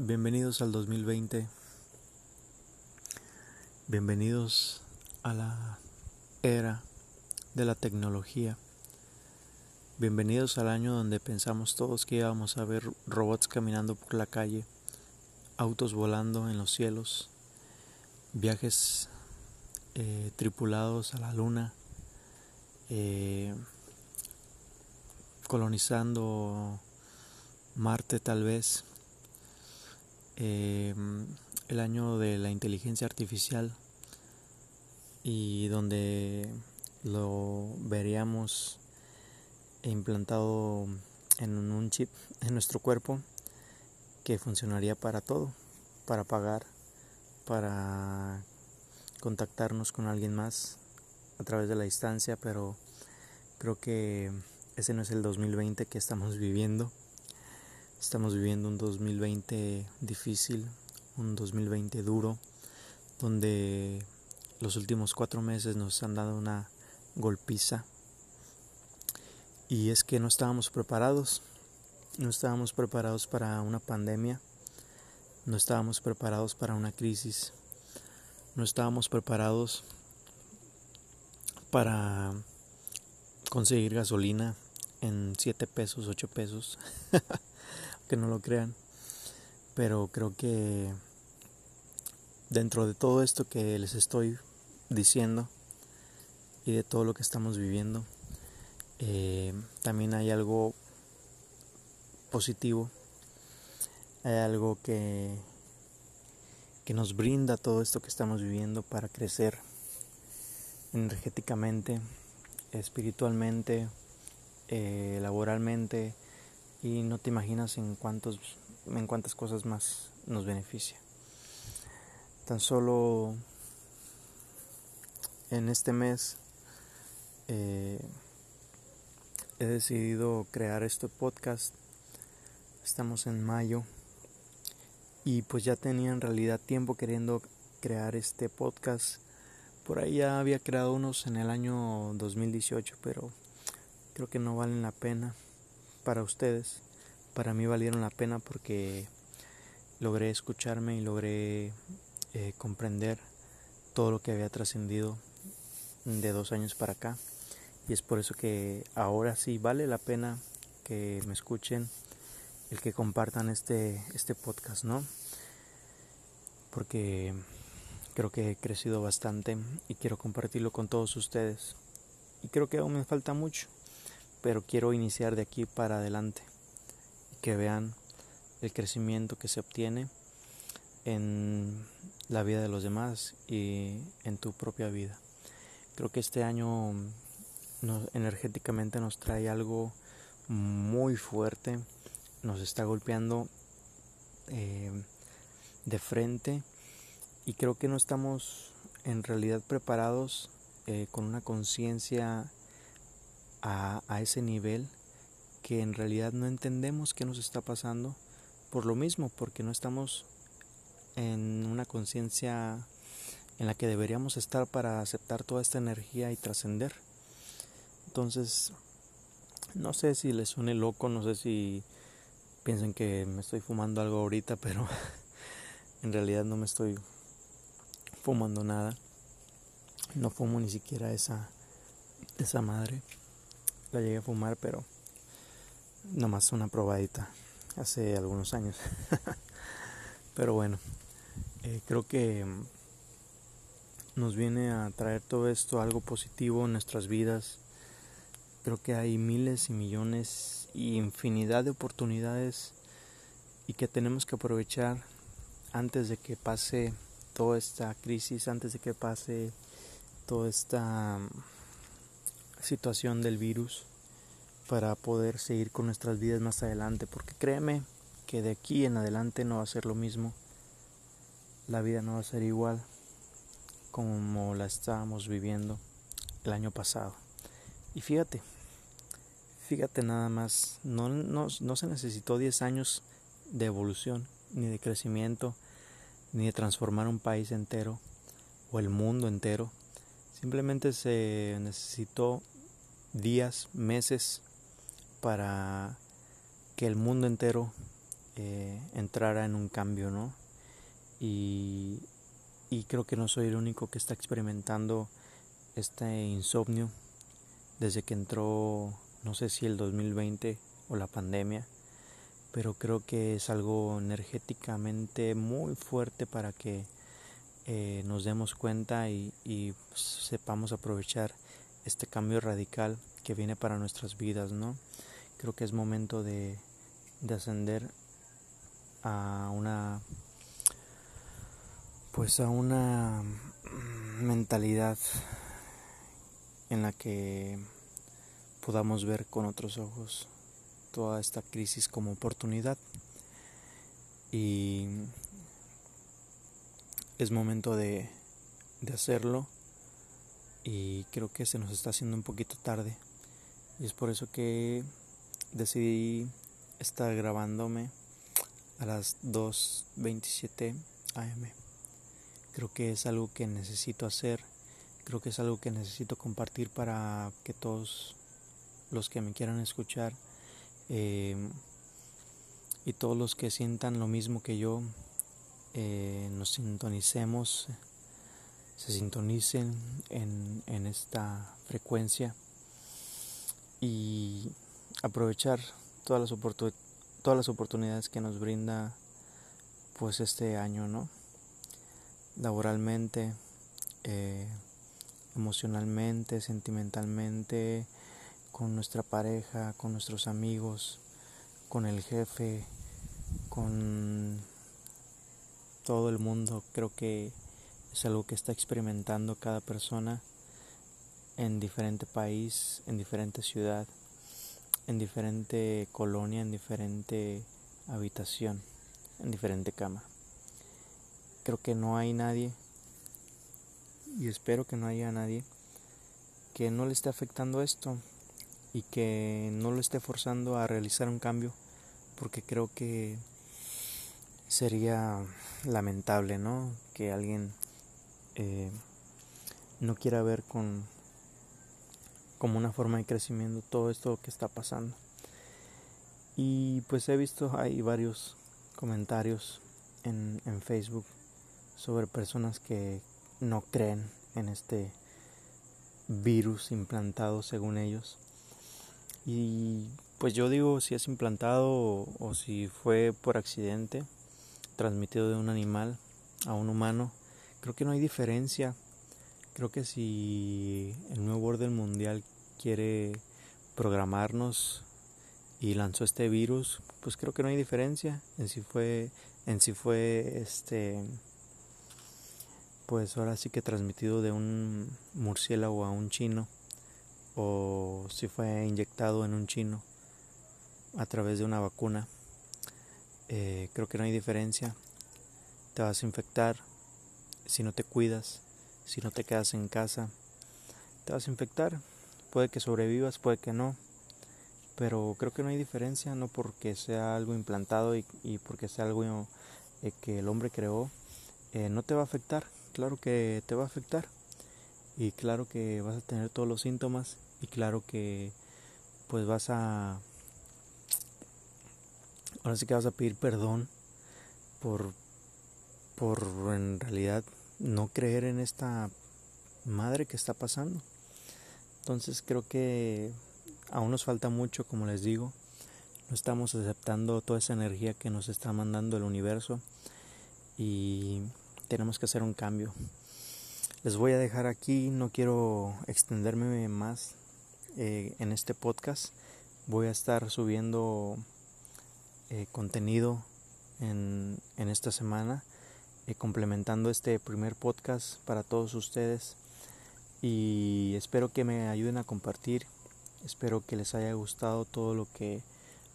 Bienvenidos al 2020. Bienvenidos a la era de la tecnología. Bienvenidos al año donde pensamos todos que íbamos a ver robots caminando por la calle, autos volando en los cielos, viajes eh, tripulados a la luna, eh, colonizando Marte tal vez, eh, el año de la inteligencia artificial y donde lo veríamos implantado en un chip en nuestro cuerpo que funcionaría para todo, para pagar, para contactarnos con alguien más a través de la distancia, pero creo que ese no es el 2020 que estamos viviendo. Estamos viviendo un 2020 difícil, un 2020 duro, donde los últimos cuatro meses nos han dado una golpiza. Y es que no estábamos preparados, no estábamos preparados para una pandemia, no estábamos preparados para una crisis, no estábamos preparados para conseguir gasolina en 7 pesos, 8 pesos. que no lo crean. Pero creo que dentro de todo esto que les estoy diciendo y de todo lo que estamos viviendo, eh, también hay algo positivo, hay algo que, que nos brinda todo esto que estamos viviendo para crecer energéticamente, espiritualmente, eh, laboralmente, y no te imaginas en cuántos en cuántas cosas más nos beneficia. Tan solo en este mes eh, he decidido crear este podcast. Estamos en mayo y pues ya tenía en realidad tiempo queriendo crear este podcast. Por ahí ya había creado unos en el año 2018, pero creo que no valen la pena para ustedes, para mí valieron la pena porque logré escucharme y logré eh, comprender todo lo que había trascendido de dos años para acá. Y es por eso que ahora sí vale la pena que me escuchen, el que compartan este, este podcast, ¿no? Porque creo que he crecido bastante y quiero compartirlo con todos ustedes. Y creo que aún me falta mucho pero quiero iniciar de aquí para adelante y que vean el crecimiento que se obtiene en la vida de los demás y en tu propia vida. Creo que este año energéticamente nos trae algo muy fuerte, nos está golpeando eh, de frente y creo que no estamos en realidad preparados eh, con una conciencia a, ese nivel que en realidad no entendemos qué nos está pasando por lo mismo, porque no estamos en una conciencia en la que deberíamos estar para aceptar toda esta energía y trascender. Entonces, no sé si les suene loco, no sé si piensen que me estoy fumando algo ahorita, pero en realidad no me estoy fumando nada. No fumo ni siquiera esa, esa madre la llegué a fumar, pero nomás una probadita hace algunos años. pero bueno, eh, creo que nos viene a traer todo esto algo positivo en nuestras vidas. Creo que hay miles y millones y infinidad de oportunidades y que tenemos que aprovechar antes de que pase toda esta crisis, antes de que pase toda esta situación del virus para poder seguir con nuestras vidas más adelante, porque créeme que de aquí en adelante no va a ser lo mismo, la vida no va a ser igual como la estábamos viviendo el año pasado. Y fíjate, fíjate nada más, no, no, no se necesitó 10 años de evolución, ni de crecimiento, ni de transformar un país entero o el mundo entero Simplemente se necesitó días, meses para que el mundo entero eh, entrara en un cambio, ¿no? Y, y creo que no soy el único que está experimentando este insomnio desde que entró, no sé si el 2020 o la pandemia, pero creo que es algo energéticamente muy fuerte para que eh, nos demos cuenta y, sepamos aprovechar este cambio radical que viene para nuestras vidas, ¿no? Creo que es momento de, de ascender a una pues a una mentalidad en la que podamos ver con otros ojos toda esta crisis como oportunidad y es momento de, de hacerlo y creo que se nos está haciendo un poquito tarde. Y es por eso que decidí estar grabándome a las 2.27 am creo que es algo que necesito hacer creo que es algo que necesito compartir para que todos los que me quieran escuchar eh, y todos los que sientan lo mismo que yo eh, nos sintonicemos, se sintonicen en, en esta frecuencia y aprovechar todas las, todas las oportunidades que nos brinda pues este año, ¿no? Laboralmente, eh, emocionalmente, sentimentalmente, con nuestra pareja, con nuestros amigos, con el jefe, con todo el mundo. Creo que es algo que está experimentando cada persona en diferente país, en diferente ciudad, en diferente colonia, en diferente habitación, en diferente cama. Creo que no hay nadie, y espero que no haya nadie, que no le esté afectando esto y que no lo esté forzando a realizar un cambio porque creo que sería lamentable no que alguien eh, no quiera ver con como una forma de crecimiento todo esto que está pasando. Y pues he visto hay varios comentarios en, en Facebook sobre personas que no creen en este virus implantado según ellos. Y pues yo digo si es implantado o, si fue por accidente, transmitido de un animal a un humano, creo que no hay diferencia. Creo que si el nuevo orden mundial quiere programarnos y lanzó este virus, pues creo que no hay diferencia en si fue en si fue este pues ahora sí que transmitido de un murciélago a un chino o si fue inyectado en un chino a través de una vacuna. Eh, creo que no hay diferencia. Te vas a infectar si no te cuidas, si no te quedas en casa. Te vas a infectar. Puede que sobrevivas, puede que no. Pero creo que no hay diferencia, no porque sea algo implantado y, porque sea algo eh, que el hombre creó, eh, no te va a afectar. Claro que te va a afectar. Y claro que vas a tener todos los síntomas y claro que pues vas a ahora sí que vas a pedir perdón por por en realidad no creer en esta madre que está pasando. Entonces creo que aún nos falta mucho como les digo. No estamos aceptando toda esa energía que nos está mandando el universo y tenemos que hacer un cambio. Les voy a dejar aquí no quiero extenderme más eh, en este podcast. Voy a estar subiendo eh, contenido en, en, esta semana, eh, complementando este primer podcast para todos ustedes. Y espero que me ayuden a compartir. Espero que les haya gustado todo lo que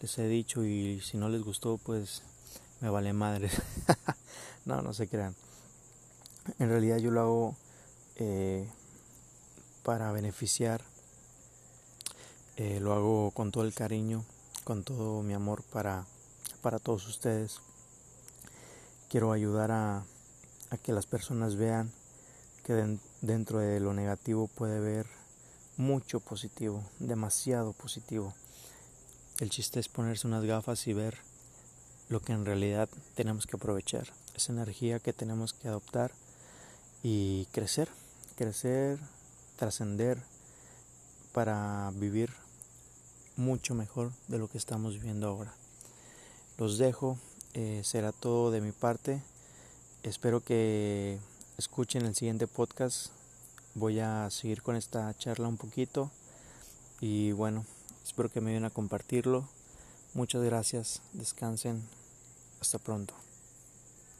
les he dicho y si no les gustó pues me vale madre. no, no se crean. En realidad yo lo hago para beneficiar eh, lo hago con todo el cariño, con todo mi amor para, para todos ustedes. Quiero ayudar a, que las personas vean que dentro de lo negativo puede haber mucho positivo, demasiado positivo. El chiste es ponerse unas gafas y ver lo que en realidad tenemos que aprovechar, esa energía que tenemos que adoptar y crecer, crecer, trascender para vivir mucho mejor de lo que estamos viviendo ahora. Los dejo, eh, será todo de mi parte. Espero que escuchen el siguiente podcast. Voy a seguir con esta charla un poquito y bueno, espero que me ayuden a compartirlo. Muchas gracias, descansen, hasta pronto.